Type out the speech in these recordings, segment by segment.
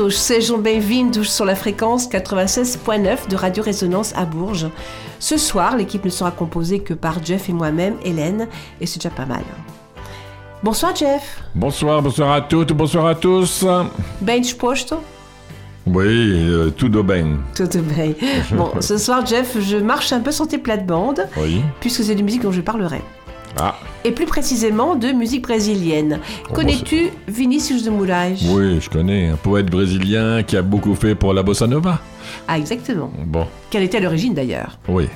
todos, sejam bem-vindos sur la fréquence 96.9 de Radio Résonance à Bourges. Ce soir, l'équipe ne sera composée que par Jeff et moi-même, Hélène, et c'est déjà pas mal. Bonsoir Jeff. Bonsoir, bonsoir à toutes, bonsoir à tous. Bem disposto? Oui, euh, tout de bien. Tout bien. Bon, ce soir, Jeff, je marche un peu sur tes plates-bandes, Oui. puisque c'est de musique dont je parlerai. Ah, Et plus précisément de musique brésilienne. Oh, Connais-tu Vinicius de Moraes? Oui, je connais un poète brésilien qui a beaucoup fait pour la bossa nova. Ah, exactement. Bon, Quelle était l'origine d'ailleurs oui.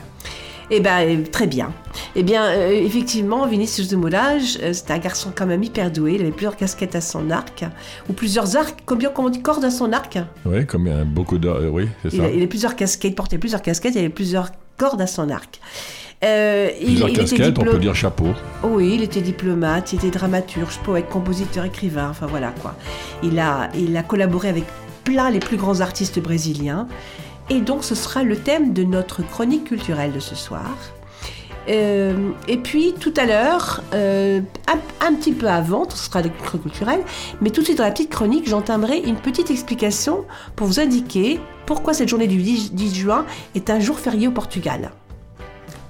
Eh bien, très bien. Eh bien, euh, effectivement, Vinicius de Moraes, euh, c'était un garçon quand même hyper doué. Il avait plusieurs casquettes à son arc, ou plusieurs arcs, combien, comment on dit, cordes à son arc? Oui, il a beaucoup euh, Oui, c'est il, ça. il avait plusieurs casquettes, il portait plusieurs casquettes, il avait plusieurs cordes à son arc. Euh, il- Plusieurs il était casquettes, on peut dire chapeau. Oui, il était diplomate, il était dramaturge, poète, compositeur, écrivain, enfin voilà quoi. Il a, il a collaboré avec plein les plus grands artistes brésiliens. Et donc ce sera le thème de notre chronique culturelle de ce soir. Euh, et puis tout à l'heure, euh, un, un petit peu avant, ce sera la chronique culturelle, mais tout de suite dans la petite chronique, j'entamerai une petite explication pour vous indiquer pourquoi cette journée du 10, 10 juin est un jour férié au Portugal.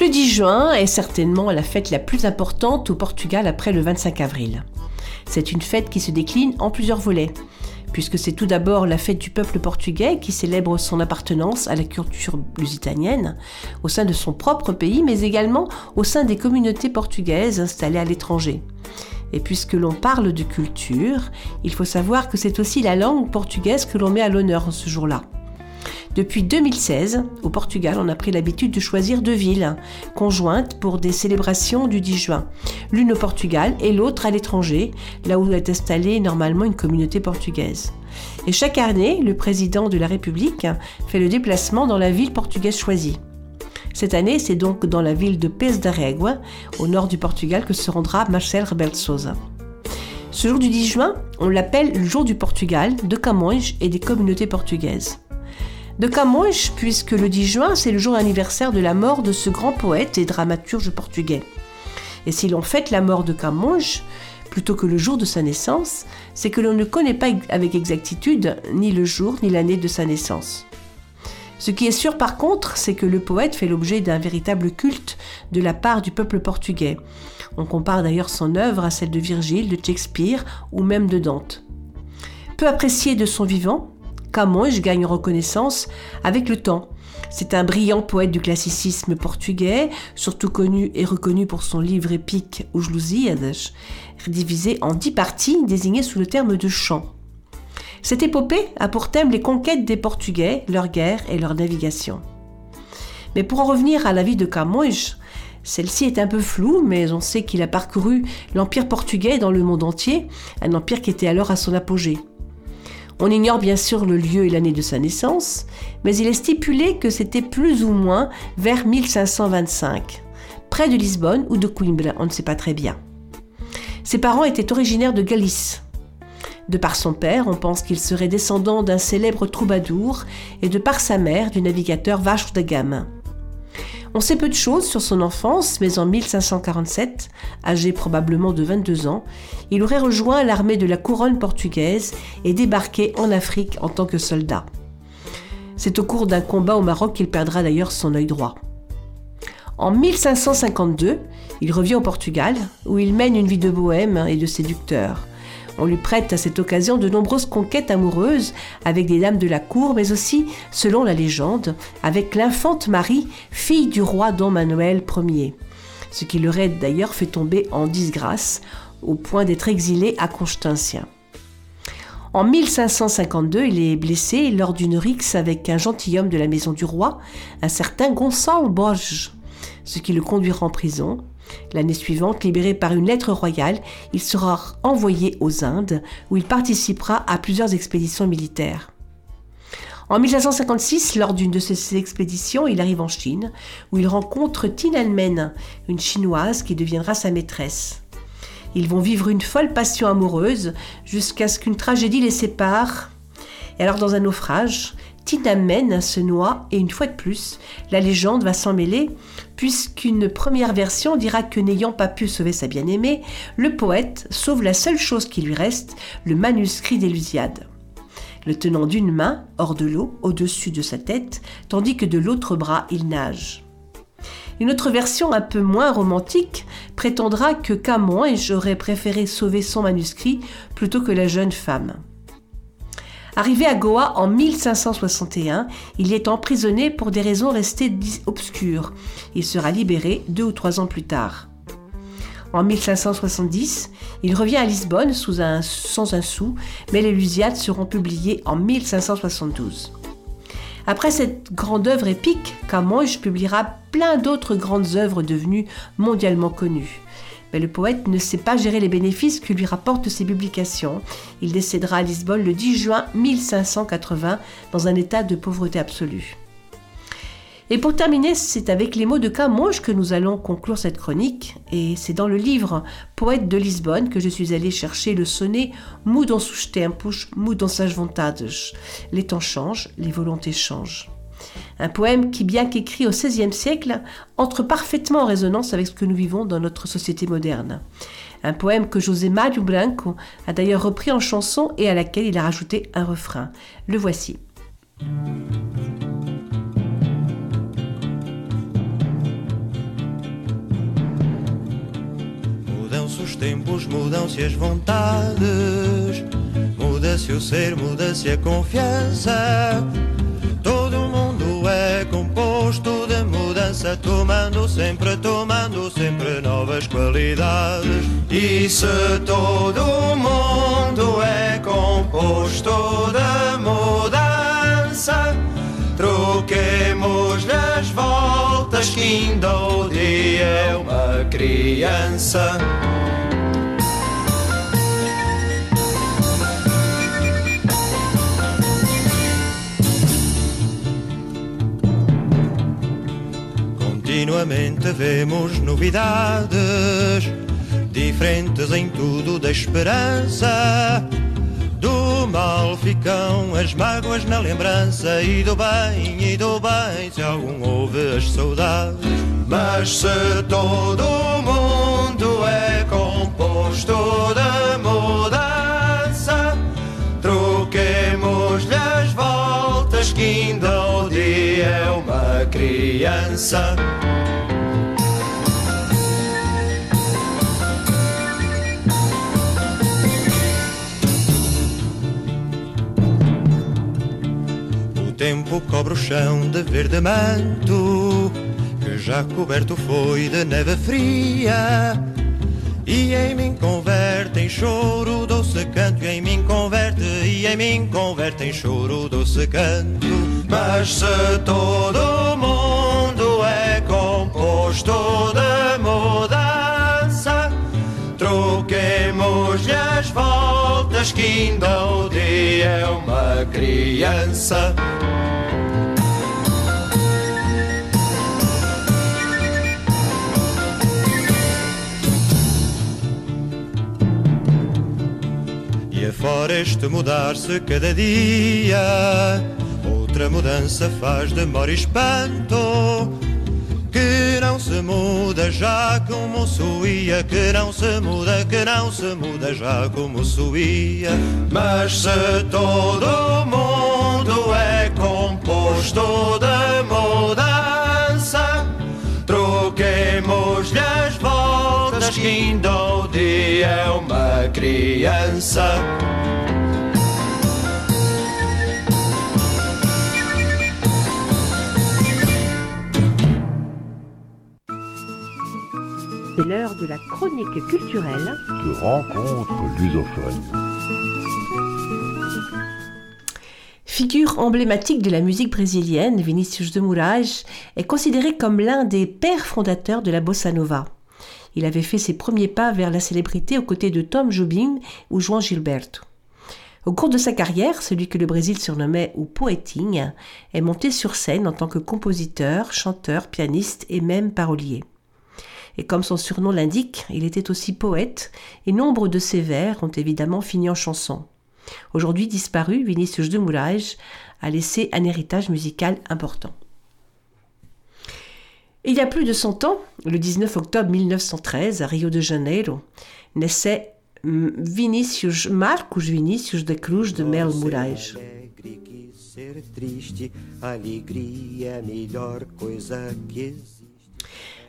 Le 10 juin est certainement la fête la plus importante au Portugal après le 25 avril. C'est une fête qui se décline en plusieurs volets, puisque c'est tout d'abord la fête du peuple portugais qui célèbre son appartenance à la culture lusitanienne au sein de son propre pays, mais également au sein des communautés portugaises installées à l'étranger. Et puisque l'on parle de culture, il faut savoir que c'est aussi la langue portugaise que l'on met à l'honneur ce jour-là. Depuis 2016, au Portugal, on a pris l'habitude de choisir deux villes conjointes pour des célébrations du 10 juin. L'une au Portugal et l'autre à l'étranger, là où est installée normalement une communauté portugaise. Et chaque année, le président de la République fait le déplacement dans la ville portugaise choisie. Cette année, c'est donc dans la ville de Pes da Régua, au nord du Portugal, que se rendra Marcel Rebelo Sousa. Ce jour du 10 juin, on l'appelle le jour du Portugal, de Camões et des communautés portugaises. De Camões, puisque le 10 juin, c'est le jour anniversaire de la mort de ce grand poète et dramaturge portugais. Et si l'on fête la mort de Camões, plutôt que le jour de sa naissance, c'est que l'on ne connaît pas avec exactitude ni le jour ni l'année de sa naissance. Ce qui est sûr par contre, c'est que le poète fait l'objet d'un véritable culte de la part du peuple portugais. On compare d'ailleurs son œuvre à celle de Virgile, de Shakespeare ou même de Dante. Peu apprécié de son vivant, Camões gagne reconnaissance avec le temps. C'est un brillant poète du classicisme portugais, surtout connu et reconnu pour son livre épique Os Lusíadas, divisé en dix parties désignées sous le terme de chant. Cette épopée a pour thème les conquêtes des Portugais, leur guerre et leur navigation. Mais pour en revenir à la vie de Camões, celle-ci est un peu floue, mais on sait qu'il a parcouru l'empire portugais dans le monde entier, un empire qui était alors à son apogée. On ignore bien sûr le lieu et l'année de sa naissance, mais il est stipulé que c'était plus ou moins vers 1525, près de Lisbonne ou de Coimbra, on ne sait pas très bien. Ses parents étaient originaires de Galice. De par son père, on pense qu'il serait descendant d'un célèbre troubadour et de par sa mère du navigateur Vasco da Gama. On sait peu de choses sur son enfance, mais en 1547, âgé probablement de 22 ans, il aurait rejoint l'armée de la couronne portugaise et débarqué en Afrique en tant que soldat. C'est au cours d'un combat au Maroc qu'il perdra d'ailleurs son œil droit. En 1552, il revient au Portugal, où il mène une vie de bohème et de séducteur. On lui prête à cette occasion de nombreuses conquêtes amoureuses avec des dames de la cour, mais aussi, selon la légende, avec l'infante Marie, fille du roi Don Manuel Ier, ce qui l'aurait d'ailleurs fait tomber en disgrâce au point d'être exilé à Constancia. En 1552, il est blessé lors d'une rixe avec un gentilhomme de la maison du roi, un certain Gonçalo Borges. ce qui le conduira en prison. L'année suivante, libéré par une lettre royale, il sera envoyé aux Indes, où il participera à plusieurs expéditions militaires. En 1556, lors d'une de ces expéditions, il arrive en Chine, où il rencontre Tiananmen, une chinoise qui deviendra sa maîtresse. Ils vont vivre une folle passion amoureuse jusqu'à ce qu'une tragédie les sépare. Et alors, dans un naufrage, Tiananmen se noie et une fois de plus, la légende va s'en mêler, puisqu'une première version dira que n'ayant pas pu sauver sa bien-aimée, le poète sauve la seule chose qui lui reste, le manuscrit d'Élusiade le tenant d'une main hors de l'eau, au-dessus de sa tête, tandis que de l'autre bras il nage. Une autre version un peu moins romantique prétendra que Camões aurait préféré sauver son manuscrit plutôt que la jeune femme. Arrivé à Goa en 1561, il y est emprisonné pour des raisons restées obscures. Il sera libéré deux ou trois ans plus tard. En 1570, il revient à Lisbonne sans un sou, mais les Lusiades seront publiées en 1572. Après cette grande œuvre épique, Camões publiera plein d'autres grandes œuvres devenues mondialement connues. Mais le poète ne sait pas gérer les bénéfices que lui rapportent ses publications. Il décédera à Lisbonne le 10 juin 1580 dans un état de pauvreté absolue. Et pour terminer, c'est avec les mots de Camões que nous allons conclure cette chronique. Et c'est dans le livre Poète de Lisbonne que je suis allée chercher le sonnet Mudam sus tempos, mudam sas vontades. Les temps changent, les volontés changent. Un poème qui, bien qu'écrit au XVIe siècle, entre parfaitement en résonance avec ce que nous vivons dans notre société moderne. Un poème que José Mario Branco a d'ailleurs repris en chanson et à laquelle il a rajouté un refrain. Le voici. Os tempos, mudam-se as vontades, o ser, a. Todo mundo é composto de mudança, tomando sempre, tomando sempre novas qualidades. E se todo mundo é composto de mudança, troquemos as voltas que ainda o dia é uma criança. Continuamente vemos novidades, diferentes em tudo da esperança. Do mal ficam as mágoas na lembrança, e do bem, e do bem, se algum houve as saudades. Mas se todo mundo é composto de mudança, troquemos-lhe as voltas que ainda o dia é uma criança. O tempo cobre o chão de verde manto, que já coberto foi de neve fria. E em mim converte em choro doce canto, e em mim converte, e em mim converte em choro doce canto. Mas se todo mundo é composto de mudança, troquemos-lhe as voltas que ainda o dia é uma criança. E afora este mudar-se cada dia, outra mudança faz demora e espanto. Que se muda já como suía, que não se muda, que não se muda já como suía. Mas se todo mundo é composto de mudança, troquemos-lhe as voltas que ainda o dia é uma criança. L'heure de la chronique culturelle. de rencontres lusophones. Figure emblématique de la musique brésilienne, Vinicius de Moraes est considéré comme l'un des pères fondateurs de la bossa nova. Il avait fait ses premiers pas vers la célébrité aux côtés de Tom Jobim ou João Gilberto. Au cours de sa carrière, celui que le Brésil surnommait ou poeting est monté sur scène en tant que compositeur, chanteur, pianiste et même parolier. Et comme son surnom l'indique, il était aussi poète, et nombre de ses vers ont évidemment fini en chansons. Aujourd'hui disparu, Vinicius de Moraes a laissé un héritage musical important. Il y a plus de 100 ans, le 19 octobre 1913, à Rio de Janeiro, naissait Vinicius Marcos Vinicius de Cruz de Melo Moraes.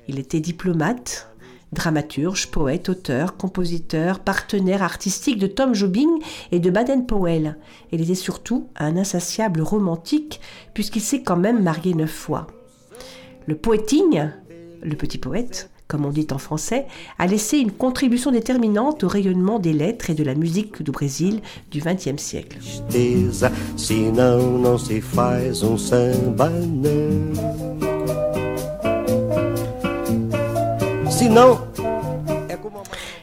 Il était diplomate, dramaturge, poète, auteur, compositeur, partenaire artistique de Tom Jobim et de Baden-Powell. Il était surtout un insatiable romantique puisqu'il s'est quand même marié neuf fois. Le poéting, le petit poète, comme on dit en français, a laissé une contribution déterminante au rayonnement des lettres et de la musique du Brésil du XXe siècle.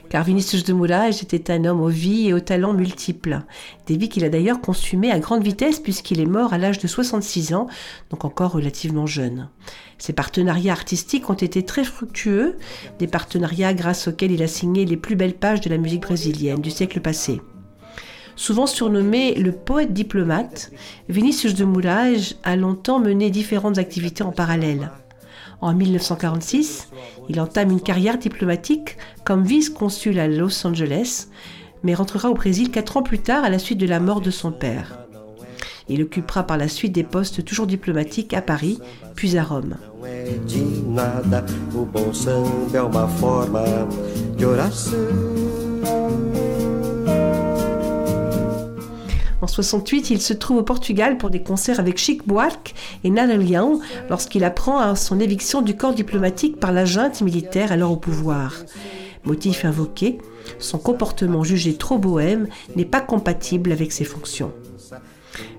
Car Vinicius de Moraes était un homme aux vies et aux talents multiples. Des vies qu'il a d'ailleurs consumées à grande vitesse puisqu'il est mort à l'âge de 66 ans, donc encore relativement jeune. Ses partenariats artistiques ont été très fructueux, des partenariats grâce auxquels il a signé les plus belles pages de la musique brésilienne du siècle passé. Souvent surnommé le poète diplomate, Vinicius de Moraes a longtemps mené différentes activités en parallèle. En 1946, il entame une carrière diplomatique comme vice-consul à Los Angeles, mais rentrera au Brésil quatre ans plus tard à la suite de la mort de son père. Il occupera par la suite des postes toujours diplomatiques à Paris, puis à Rome. En 68, il se trouve au Portugal pour des concerts avec Chic Buarque et Nana Leão lorsqu'il apprend à son éviction du corps diplomatique par la junte militaire alors au pouvoir. Motif invoqué, son comportement jugé trop bohème n'est pas compatible avec ses fonctions.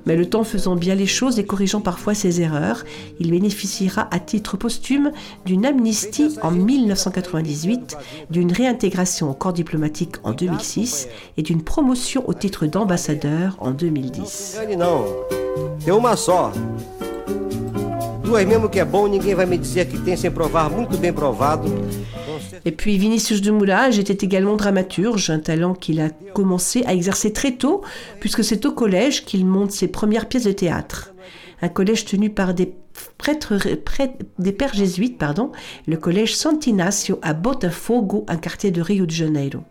Mais le temps faisant bien les choses et corrigeant parfois ses erreurs, il bénéficiera à titre posthume d'une amnistie en 1998, d'une réintégration au corps diplomatique en 2006 et d'une promotion au titre d'ambassadeur en 2010. Et puis Vinicius de Moulage était également dramaturge, un talent qu'il a commencé à exercer très tôt, puisque c'est au collège qu'il monte ses premières pièces de théâtre. Un collège tenu par des prêtres, des pères jésuites, pardon, le collège Sant'Inácio à Botafogo, un quartier de Rio de Janeiro.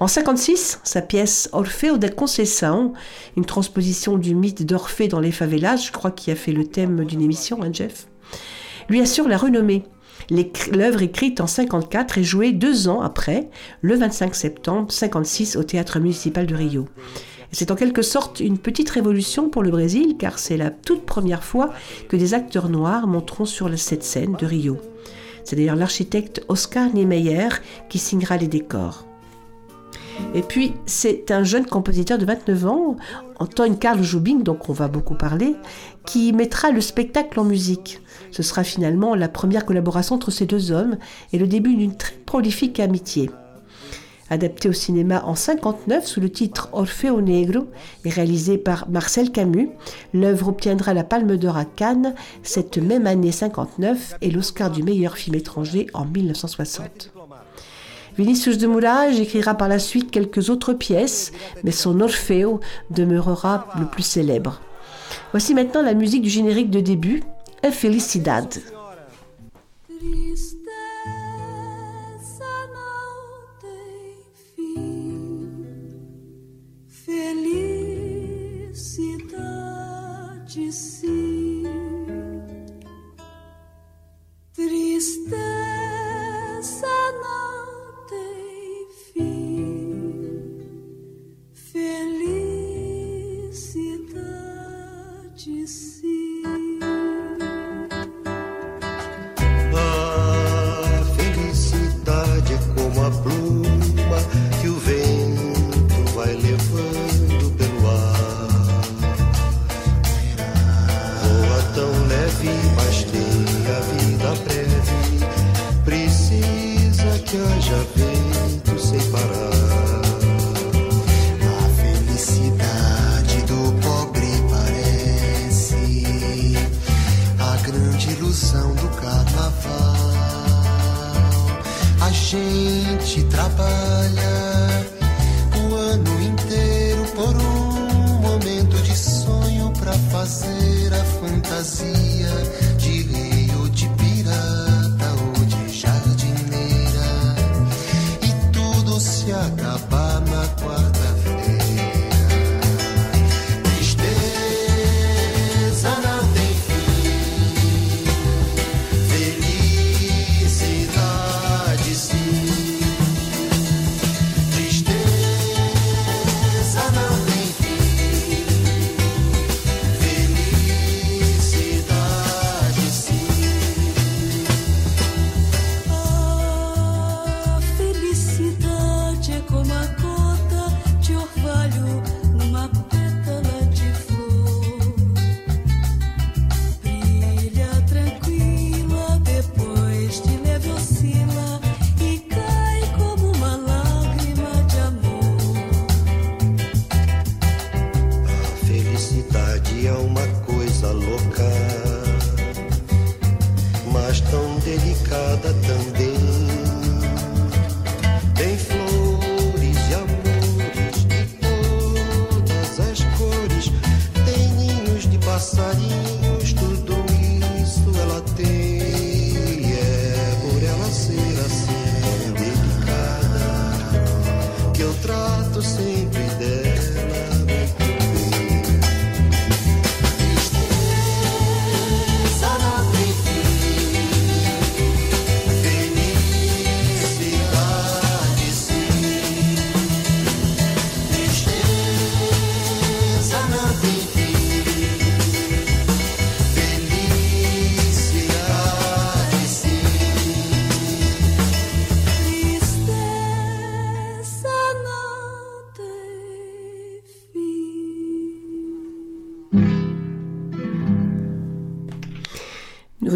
En 56, sa pièce Orfeo da Conceição, une transposition du mythe d'Orphée dans les favelas, je crois qu'il a fait le thème d'une émission, hein, Jeff, lui assure la renommée. L'œuvre écrite en 54 est jouée deux ans après, le 25 septembre 56 au théâtre municipal de Rio. C'est en quelque sorte une petite révolution pour le Brésil car c'est la toute première fois que des acteurs noirs monteront sur cette scène de Rio. C'est d'ailleurs l'architecte Oscar Niemeyer qui signera les décors. Et puis, c'est un jeune compositeur de 29 ans, Antoine Carl Jobim, donc on va beaucoup parler, qui mettra le spectacle en musique. Ce sera finalement la première collaboration entre ces deux hommes et le début d'une très prolifique amitié. Adapté au cinéma en 59 sous le titre Orfeo Negro et réalisé par Marcel Camus, l'œuvre obtiendra la Palme d'Or à Cannes cette même année 59 et l'Oscar du meilleur film étranger en 1960. Vinicius de Moulage écrira par la suite quelques autres pièces, mais son Orfeo demeurera le plus célèbre. Voici maintenant la musique du générique de début, a felicidade. Felicidade tristeza não.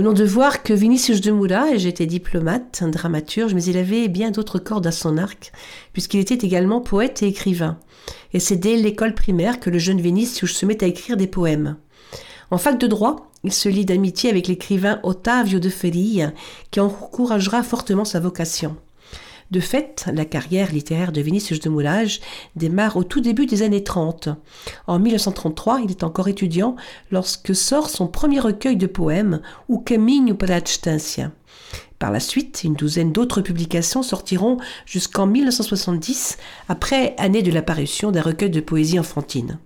Venons de voir que Vinicius de Moulage était diplomate, un dramaturge, mais il avait bien d'autres cordes à son arc, puisqu'il était également poète et écrivain. Et c'est dès l'école primaire que le jeune Vinicius se met à écrire des poèmes. En fac de droit, il se lie d'amitié avec l'écrivain Ottavio de Feria, qui encouragera fortement sa vocation. De fait, la carrière littéraire de Vinicius de Moulage démarre au tout début des années 30. En 1933, il est encore étudiant lorsque sort son premier recueil de poèmes, O Caminho para. Par la suite, une douzaine d'autres publications sortiront jusqu'en 1970, après année de l'apparition d'un recueil de poésie enfantine.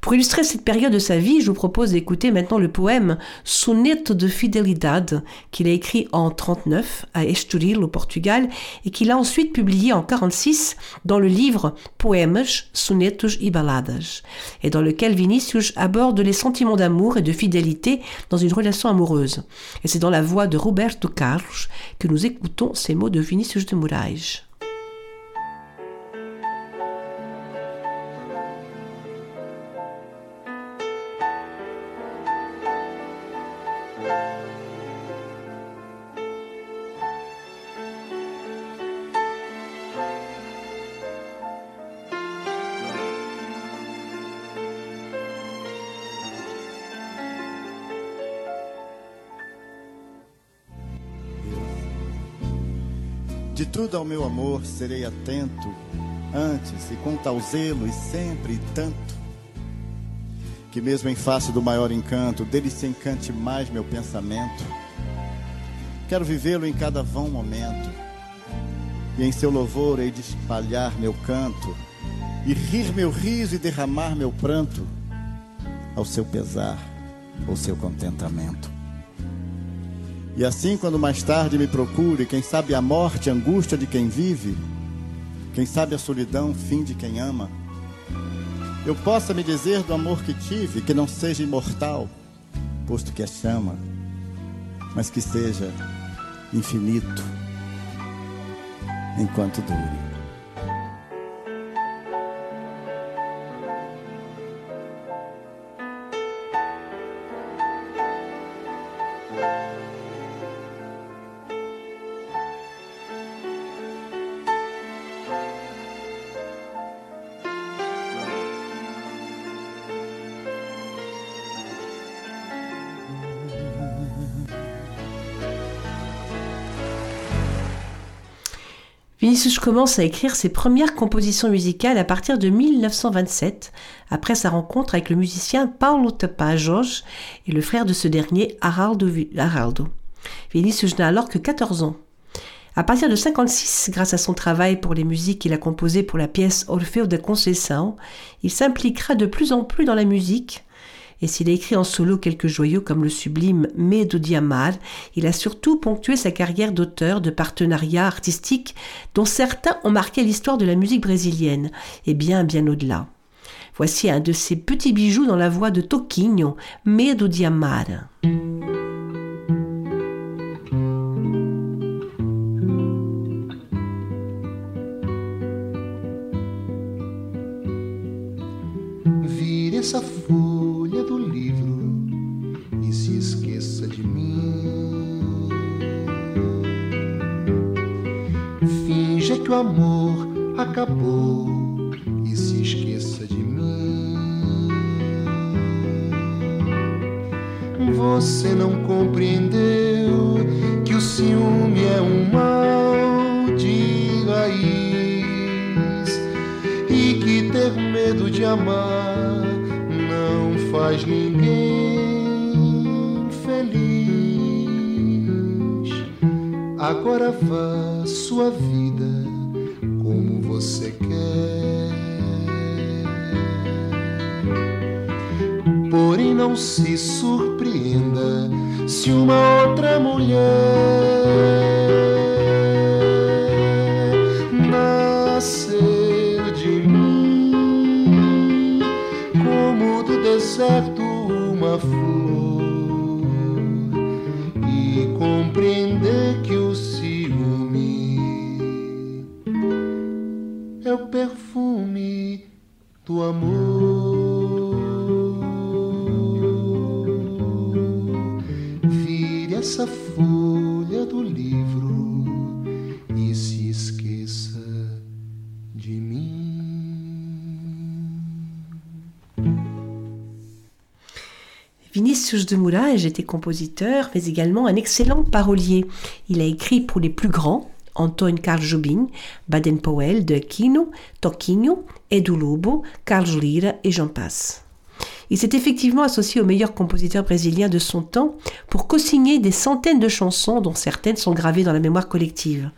Pour illustrer cette période de sa vie, je vous propose d'écouter maintenant le poème Soneto de Fidelidade qu'il a écrit en 39 à Estoril au Portugal et qu'il a ensuite publié en 46 dans le livre Poemas, Sonetos e Baladas et dans lequel Vinicius aborde les sentiments d'amour et de fidélité dans une relation amoureuse. Et c'est dans la voix de Roberto Carlos que nous écoutons ces mots de Vinicius de Moraes. Tudo ao meu amor serei atento, antes e com tal zelo e sempre e tanto, que mesmo em face do maior encanto, dele se encante mais meu pensamento. Quero vivê-lo em cada vão momento, e em seu louvor hei de espalhar meu canto, e rir meu riso e derramar meu pranto, ao seu pesar, ou seu contentamento. E assim, quando mais tarde me procure, quem sabe a morte, a angústia de quem vive, quem sabe a solidão, fim de quem ama, eu possa me dizer do amor que tive, que não seja imortal, posto que é chama, mas que seja infinito, enquanto dure. Vinicius commence à écrire ses premières compositions musicales à partir de 1927, après sa rencontre avec le musicien Paulo Tapajós et le frère de ce dernier, Araldo. Vi- Araldo. Vinicius n'a alors que 14 ans. À partir de 56, grâce à son travail pour les musiques qu'il a composées pour la pièce Orfeo de Conceição, il s'impliquera de plus en plus dans la musique. Et s'il a écrit en solo quelques joyaux comme le sublime Medo de Amar, il a surtout ponctué sa carrière d'auteur de partenariats artistiques dont certains ont marqué l'histoire de la musique brésilienne, et bien bien au-delà. Voici un de ces petits bijoux dans la voix de Toquinho, Medo de Amar. Vire essa folha esqueça de mim. Finja que o amor acabou e se esqueça de mim. Você não compreendeu que o ciúme é um mal de raiz e que ter medo de amar não faz ninguém Agora vá sua vida como você quer. Porém, não se surpreenda se uma outra mulher nascer de mim, como do deserto uma flor, perfume e. Vinicius de Moulage était compositeur, mais également un excellent parolier. Il a écrit pour les plus grands, Antoine Carl Jobim, Baden-Powell, De Aquino, Toquinho, Edu Lobo, Carlos Lira et j'en passe. Il s'est effectivement associé aux meilleurs compositeurs brésiliens de son temps pour co-signer des centaines de chansons dont certaines sont gravées dans la mémoire collective.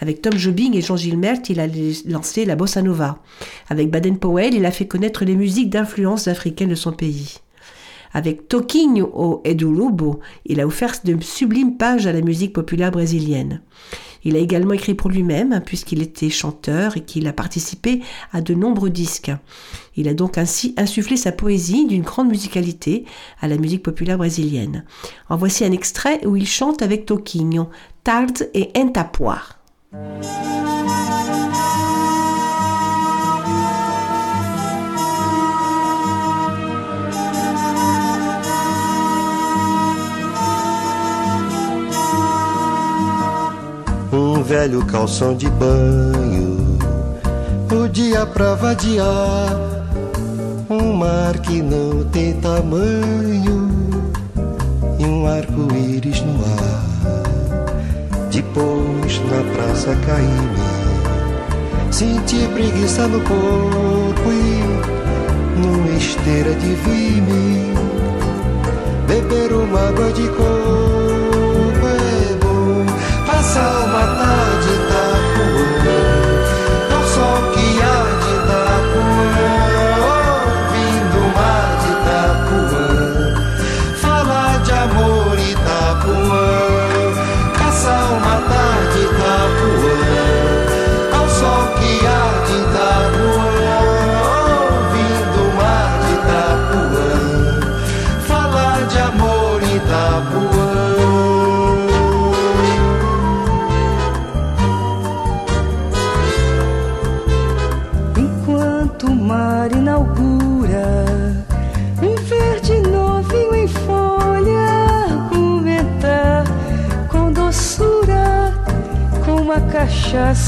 Avec Tom Jobim et Jean Gilmert, il a lancé la bossa nova. Avec Baden-Powell, il a fait connaître les musiques d'influence africaine de son pays. Avec Toquinho ou Edu Lobo, il a offert de sublimes pages à la musique populaire brésilienne. Il a également écrit pour lui-même, puisqu'il était chanteur et qu'il a participé à de nombreux disques. Il a donc ainsi insufflé sa poésie d'une grande musicalité à la musique populaire brésilienne. En voici un extrait où il chante avec Toquinho, Tarde et Entapoir. Um velho calção de banho, o dia pra vadiar. Um mar que não tem tamanho e um arco-íris no ar. Depois na praça Caíme, senti preguiça no corpo e numa esteira de vime, beber uma água de coco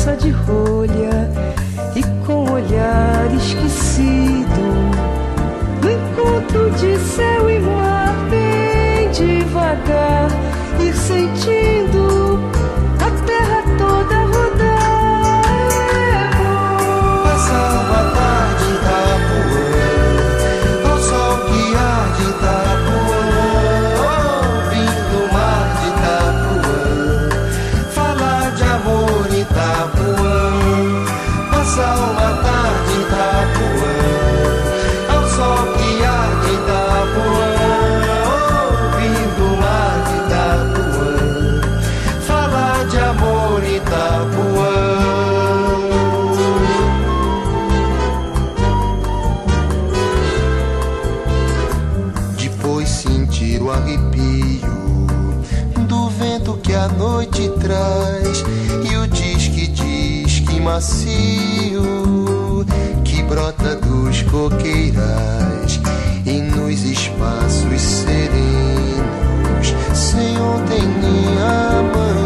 cachaça de rolha noite traz. E o disque disque macio que brota dos coqueirais. E nos espaços serenos sem ontem nem amanhã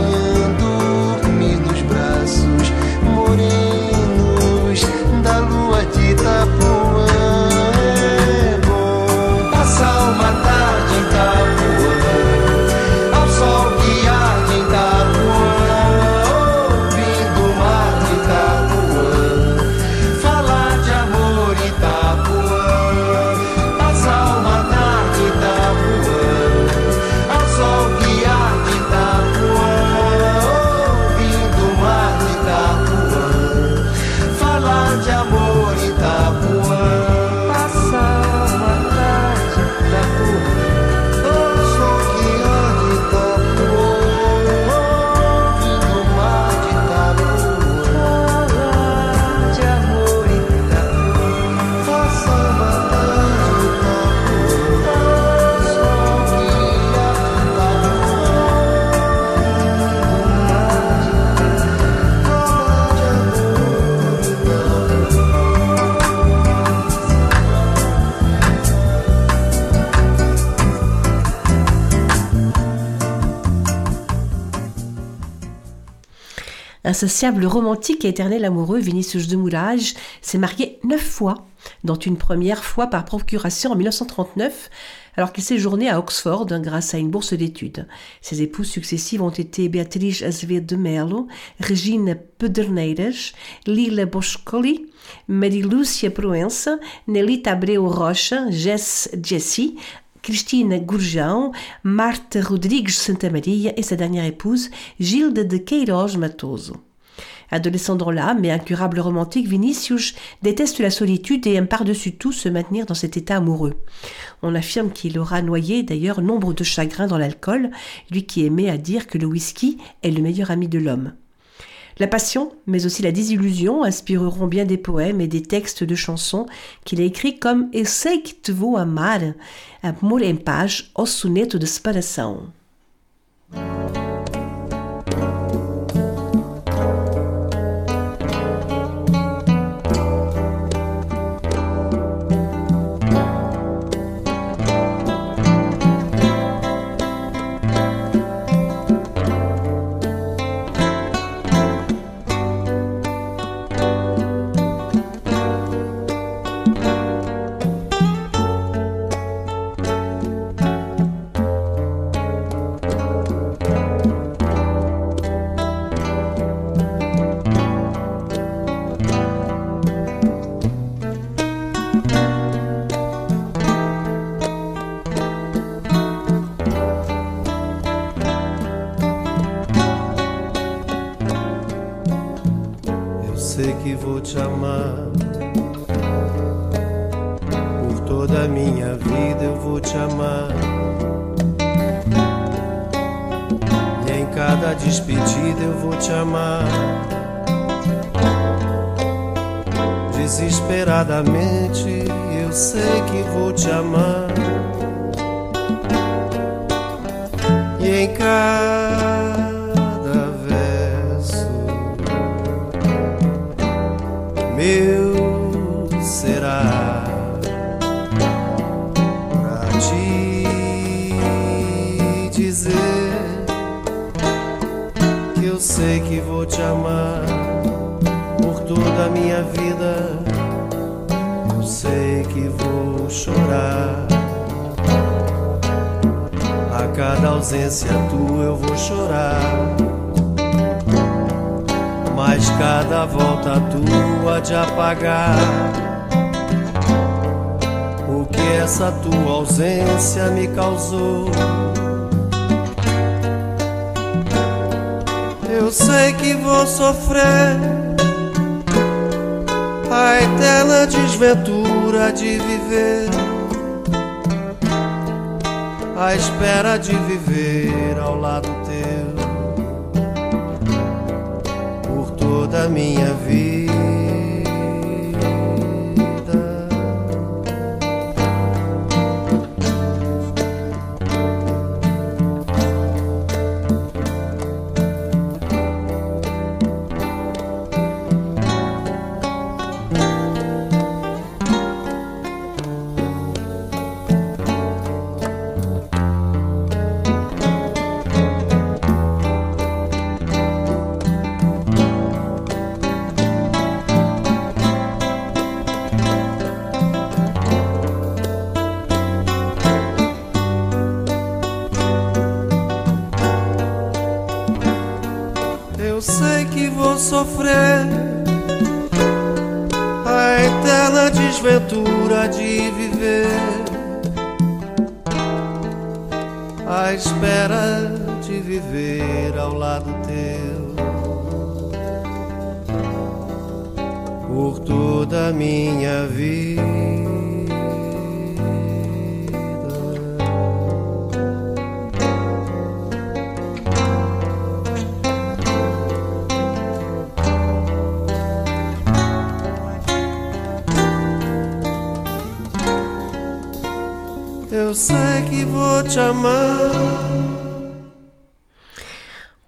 Insociable romantique et éternel amoureux, Vinicius de Moulage s'est marié neuf fois, dont une première fois par procuration en 1939, alors qu'il séjournait à Oxford grâce à une bourse d'études. Ses épouses successives ont été Beatriz Azevedo de Melo, Regine Pederneiras, Lila Boscoli, Marilúcia Proença, Nelita Abreu Rocha, Jess Jessie, Christine Gourjão, Marta Rodrigues Santa Maria et sa dernière épouse, Gilde de Queiroz Matoso. Adolescent dans l'âme et incurable romantique, Vinicius déteste la solitude et aime par-dessus tout se maintenir dans cet état amoureux. On affirme qu'il aura noyé d'ailleurs nombre de chagrins dans l'alcool, lui qui aimait à dire que le whisky est le meilleur ami de l'homme. La passion, mais aussi la désillusion, inspireront bien des poèmes et des textes de chansons qu'il a écrits comme sei que te vou amar, Amor em paz, o soneto de. Te amar. Por toda a minha vida eu vou te amar. E em cada despedida eu vou te amar. Desesperadamente eu sei que vou te amar. E em cada ausência tua eu vou chorar. Mas cada volta tua de apagar o que essa tua ausência me causou. Eu sei que vou sofrer a eterna desventura de viver, à espera de viver ao lado teu por toda a minha vida. Desventura de viver à espera de viver ao lado teu por toda a minha vida.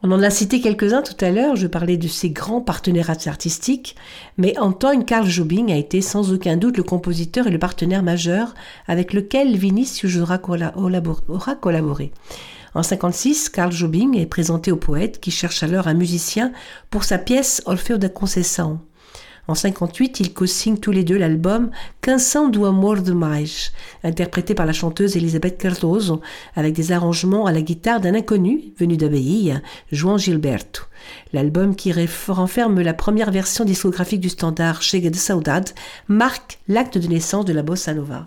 On en a cité quelques-uns tout à l'heure, je parlais de ses grands partenaires artistiques, mais Antoine Carl Jobim a été sans aucun doute le compositeur et le partenaire majeur avec lequel Vinicius aura, colla- collabor- aura collaboré. En 56, Carl Jobim est présenté au poète qui cherche alors un musicien pour sa pièce Orfeu da Conceição. En 58, ils co-signent tous les deux l'album Canção do Amor Demais, interprété par la chanteuse Elisabeth Cardoso, avec des arrangements à la guitare d'un inconnu venu d'Abbaye, João Gilberto. L'album qui renferme la première version discographique du standard Chega de Saudade marque l'acte de naissance de la bossa nova.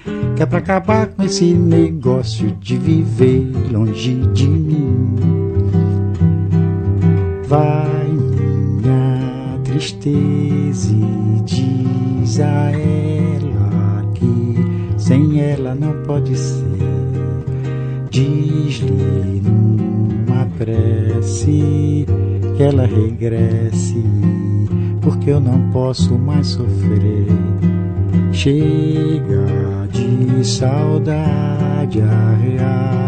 Que é pra acabar com esse negócio de viver longe de mim. Vai minha tristeza e diz a ela que sem ela não pode ser. Diz-lhe numa prece que ela regresse, porque eu não posso mais sofrer. Chega de saudade, a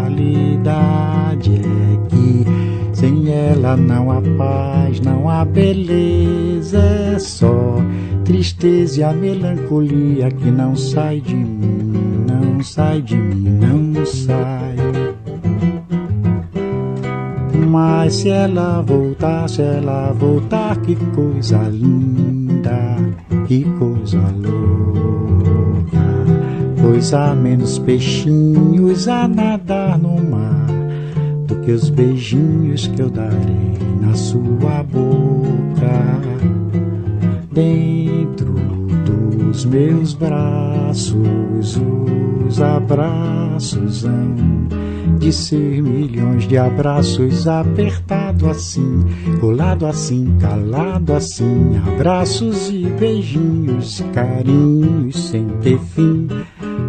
realidade é que sem ela não há paz, não há beleza, é só tristeza e a melancolia que não sai de mim, não sai de mim, não sai. Mas se ela voltar, se ela voltar, que coisa linda, que coisa louca. Pois há menos peixinhos a nadar no mar do que os beijinhos que eu darei na sua boca. Dentro dos meus braços, os abraços hão de ser milhões de abraços apertado assim, colado assim, calado assim, abraços e beijinhos, carinhos sem ter fim.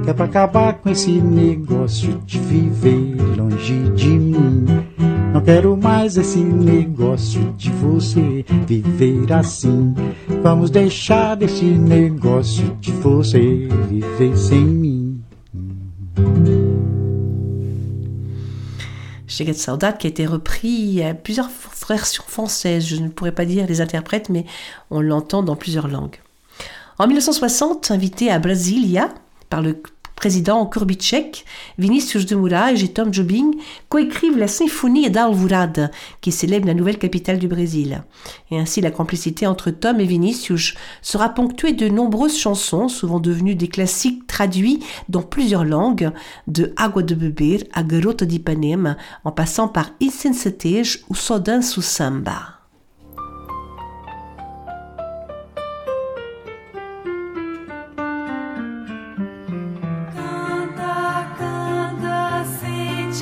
Que é pra acabar com de viver de de qui a été repris à plusieurs versions françaises. Je ne pourrais pas dire les interprètes, mais on l'entend dans plusieurs langues. En 1960, invité à Brasilia par le président Kubitschek, Vinicius de Moraes et Tom Jobim coécrivent la symphonie d'Alvorada, qui célèbre la nouvelle capitale du Brésil. Et ainsi, la complicité entre Tom et Vinicius sera ponctuée de nombreuses chansons, souvent devenues des classiques traduits dans plusieurs langues, de Água de Beber à Garota de Ipanema, en passant par Insensatez ou Só danço samba.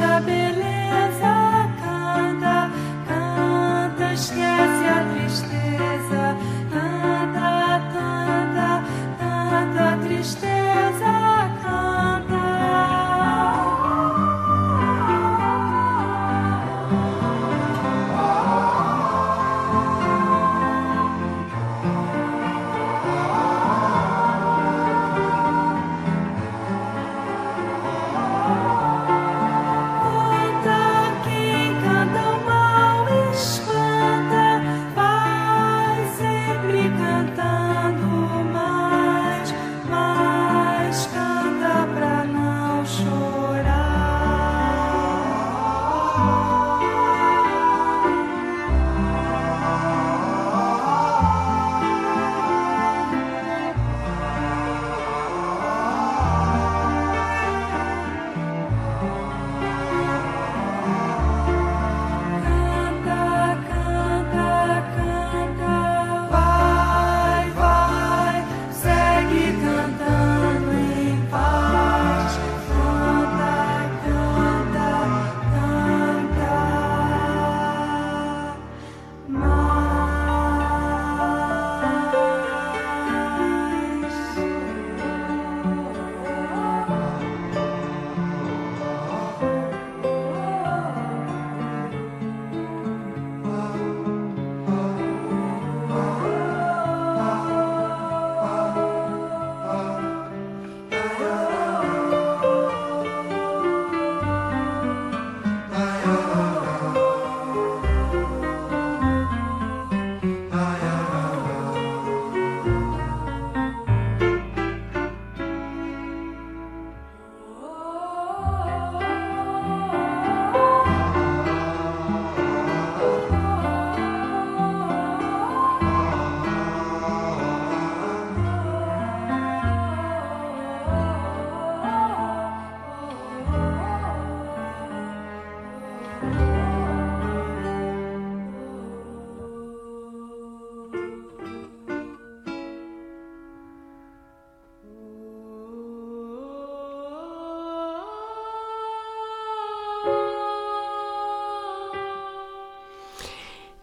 saber.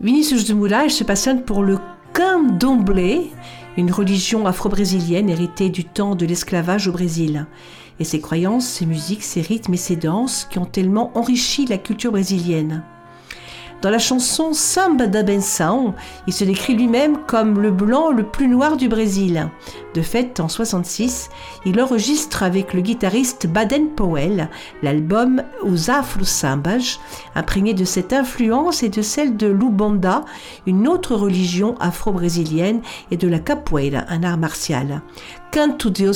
Vinicius de Moraes se passionne pour le candomblé, une religion afro-brésilienne héritée du temps de l'esclavage au Brésil. Et ses croyances, ses musiques, ses rythmes et ses danses qui ont tellement enrichi la culture brésilienne. Dans la chanson Samba da Benção, il se décrit lui-même comme le blanc le plus noir du Brésil. De fait, en 66, il enregistre avec le guitariste Baden Powell l'album Os Afro Sambas, imprégné de cette influence et de celle de l'Ubanda, une autre religion afro-brésilienne, et de la capoeira, un art martial. Canto de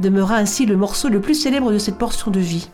demeura ainsi le morceau le plus célèbre de cette portion de vie.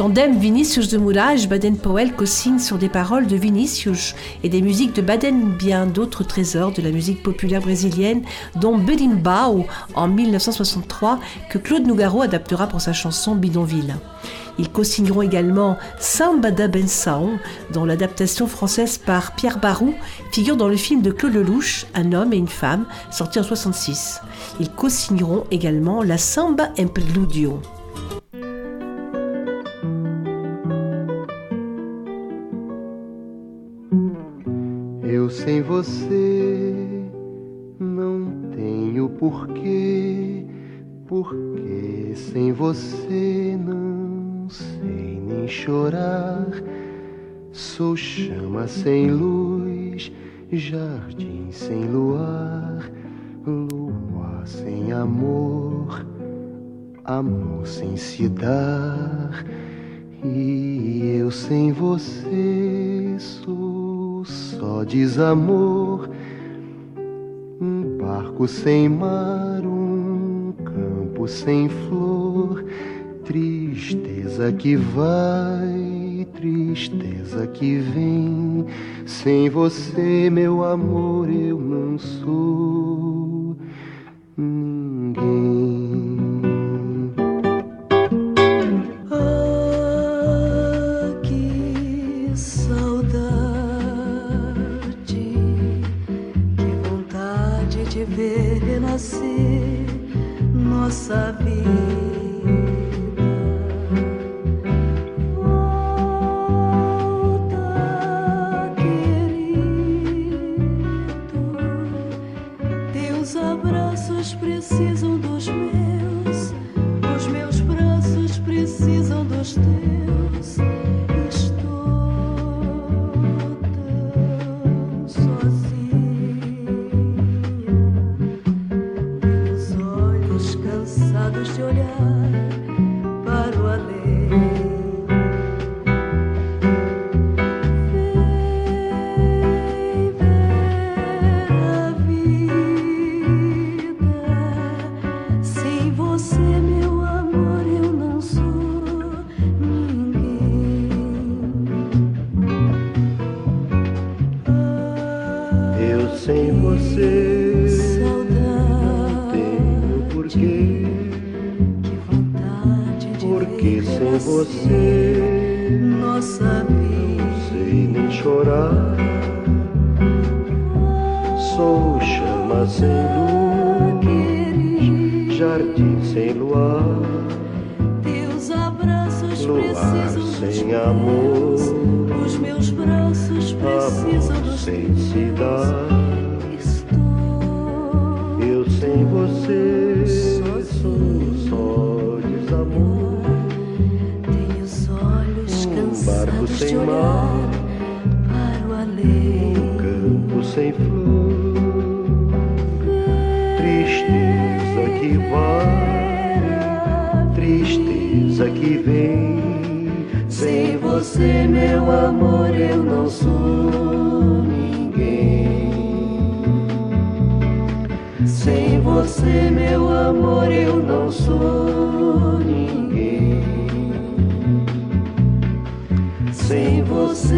Tandem Vinicius de Moulage Baden-Powell co-signe sur des paroles de Vinicius et des musiques de Baden bien d'autres trésors de la musique populaire brésilienne, dont Berimbau en 1963 que Claude Nougaro adaptera pour sa chanson Bidonville. Ils co-signeront également Samba da Benção, dont l'adaptation française par Pierre Barou figure dans le film de Claude Lelouch, Un homme et une femme, sorti en 66. Ils co-signeront également la Samba em Eu sem você não tenho porquê, porque sem você não sei nem chorar. Sou chama sem luz, jardim sem luar, lua sem amor, amor sem se dar. E eu sem você sou só desamor, um barco sem mar, um campo sem flor, tristeza que vai, tristeza que vem. Sem você, meu amor, eu não sou barco sem mar. para o além. campo sem flor, tristeza que vai, tristeza que vem. Sem você, meu amor, eu não sou ninguém. Sem você, meu amor, eu não sou ninguém. Sem você,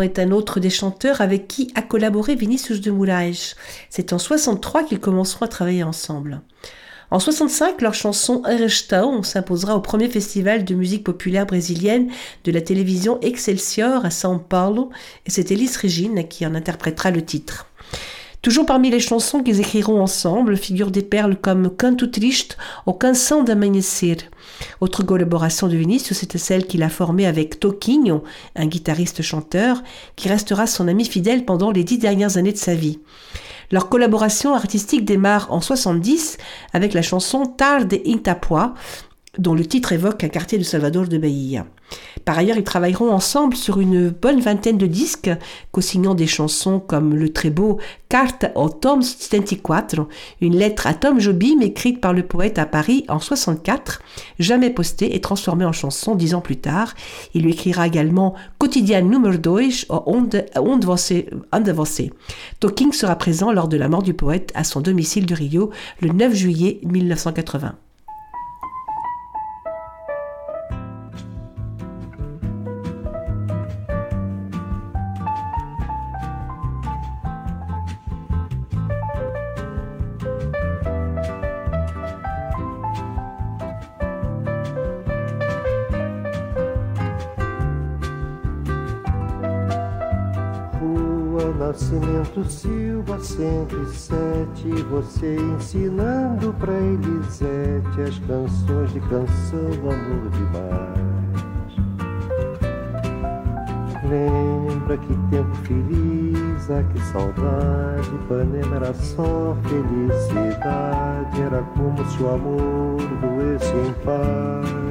est un autre des chanteurs avec qui a collaboré Vinicius de Moraes. C'est en 63 qu'ils commenceront à travailler ensemble. En 65, leur chanson Erestão s'imposera au premier festival de musique populaire brésilienne de la télévision Excelsior à São Paulo et c'est Elis Regina qui en interprétera le titre. Toujours parmi les chansons qu'ils écriront ensemble figurent des perles comme Canto Triste ou Canção d'Amanhecer. Autre collaboration de Vinicius, c'était celle qu'il a formée avec Toquinho, un guitariste-chanteur, qui restera son ami fidèle pendant les dix dernières années de sa vie. Leur collaboration artistique démarre en 70 avec la chanson Tarde Intapua, dont le titre évoque un quartier de Salvador de Bahia. Par ailleurs, ils travailleront ensemble sur une bonne vingtaine de disques, co-signant des chansons comme le très beau Carta ao Tom 74, une lettre à Tom Jobim écrite par le poète à Paris en 64, jamais postée et transformée en chanson dix ans plus tard. Il lui écrira également Quotidien numéro 2 Onde, onde você, onde você. Talking sera présent lors de la mort du poète à son domicile de Rio le 9 juillet 1980. Nascimento Silva 107 Você ensinando pra Elisete As canções de canção do amor demais Lembra que tempo feliz, ah que saudade Ipanema era só felicidade Era como se o amor doesse em paz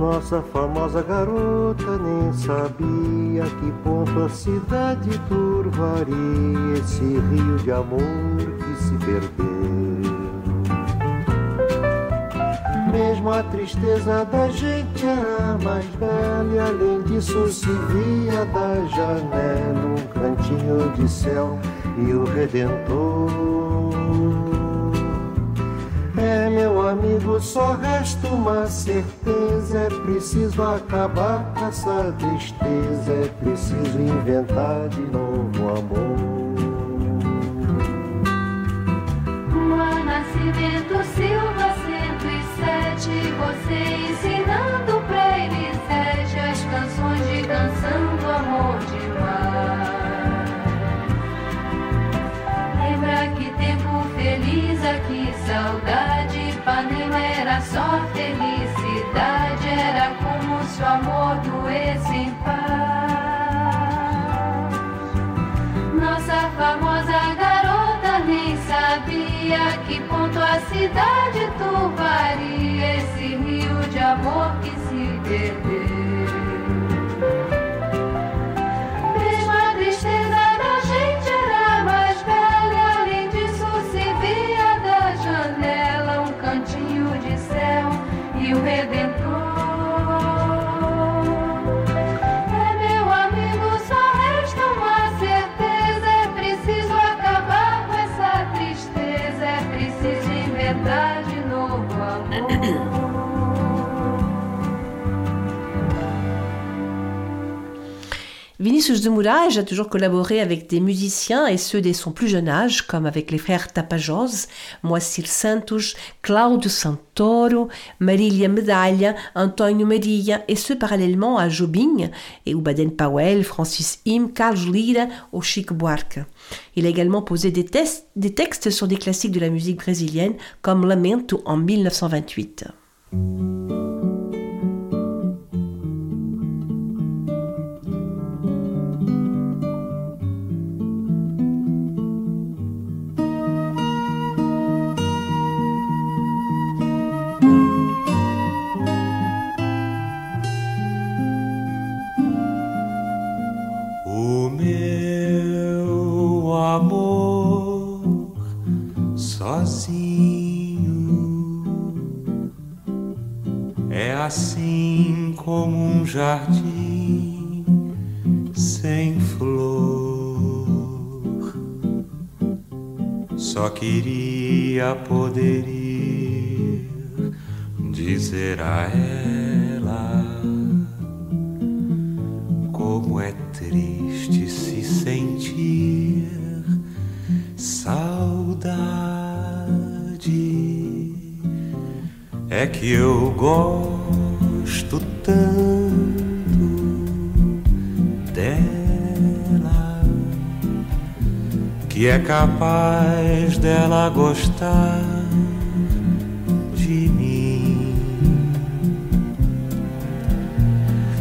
nossa famosa garota nem sabia que ponto a cidade turvaria esse rio de amor que se perdeu. Mesmo a tristeza da gente era mais bela e além disso se via da janela um cantinho de céu e o Redentor. É, meu amigo, só resta uma certeza: é preciso acabar com essa tristeza, é preciso inventar de novo amor. Rua Nascimento Silva 107 Você ensinando pra Elisete As canções de canção do amor demais feliz, aqui saudade Ipanema era só felicidade Era como se o amor doesse em paz Nossa famosa garota nem sabia que ponto a cidade turvaria esse rio de amor que se perdeu. Vinicius de a toujours collaboré avec des musiciens et ceux dès son plus jeune âge, comme avec les frères Tapajós, Moacir Santos, Cláudio Santoro, Marília Medalha, António Maria, et ce parallèlement à Jobim et Baden Powell, Francis Im, Carlos Lira ou Chico Buarque. Il a également posé des, des textes sur des classiques de la musique brésilienne comme Lamento en 1928. Sozinho é assim como um jardim sem flor. Só queria poder ir dizer a ela como é triste É que eu gosto tanto dela que é capaz dela gostar de mim.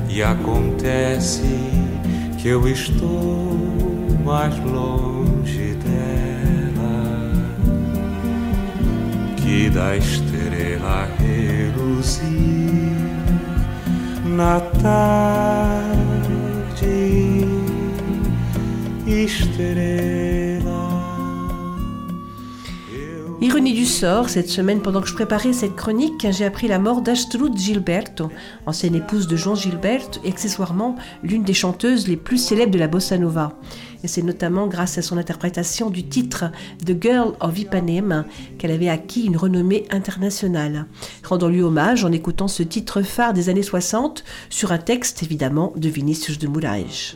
E acontece que eu estou mais longe dela, que da estrela reluzir na tarde, estrela. Ironie du sort, cette semaine, pendant que je préparais cette chronique, j'ai appris la mort d'Astrud Gilberto, ancienne épouse de Jean Gilberto et accessoirement l'une des chanteuses les plus célèbres de la bossa nova. Et c'est notamment grâce à son interprétation du titre The Girl of Ipanema qu'elle avait acquis une renommée internationale. Rendons-lui hommage en écoutant ce titre phare des années 60 sur un texte évidemment de Vinicius de Moraes.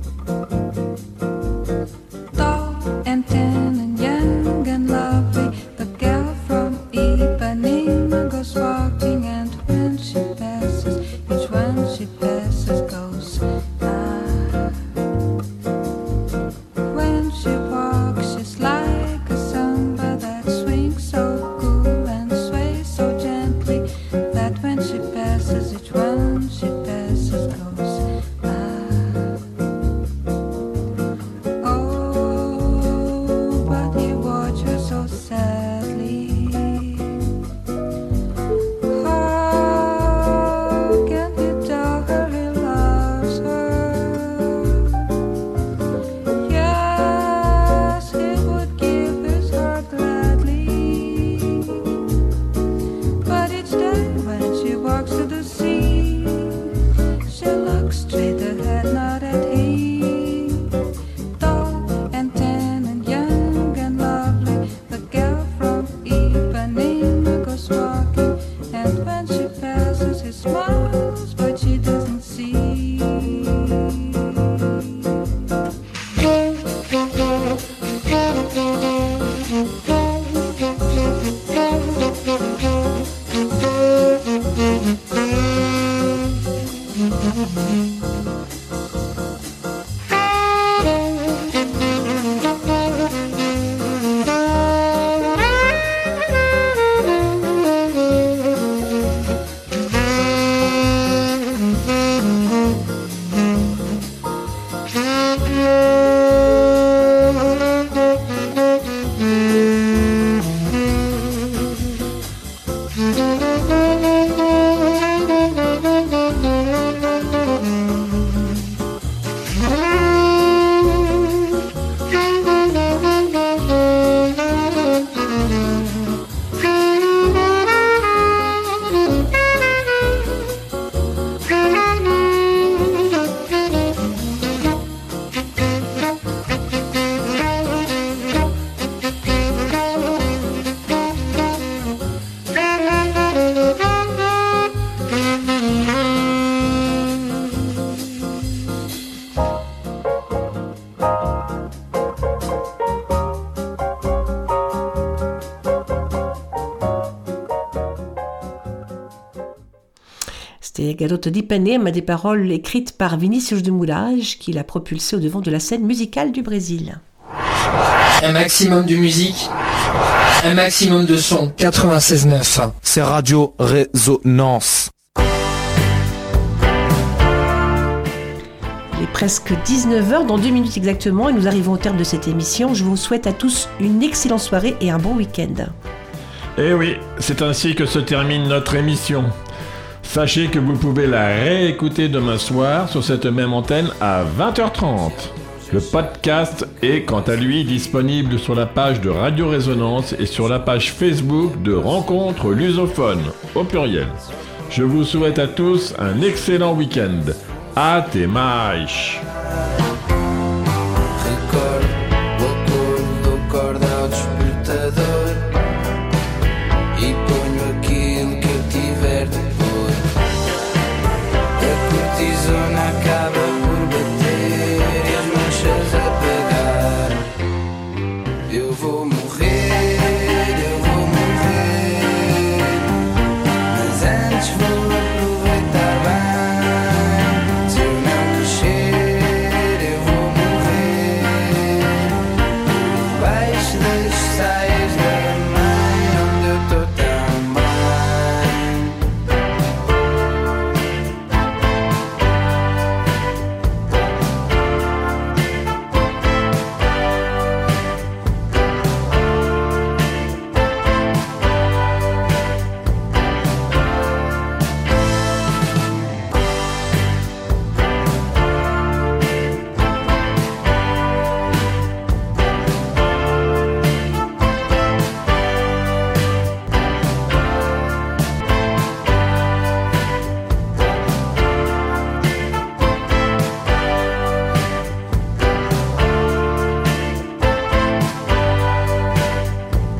Garota d'Ipanema, des paroles écrites par Vinicius de Moulage, qui l'a propulsé au devant de la scène musicale du Brésil. Un maximum de musique, un maximum de son. 96.9. C'est Radio Résonance. Les presque 19h, dans deux minutes exactement, et nous arrivons au terme de cette émission. Je vous souhaite à tous une excellente soirée et un bon week-end. Eh oui, c'est ainsi que se termine notre émission. Sachez que vous pouvez la réécouter demain soir sur cette même antenne à 20h30. Le podcast est quant à lui disponible sur la page de Radio Résonance et sur la page Facebook de Rencontre Lusophone, au pluriel. Je vous souhaite à tous un excellent week-end. À tes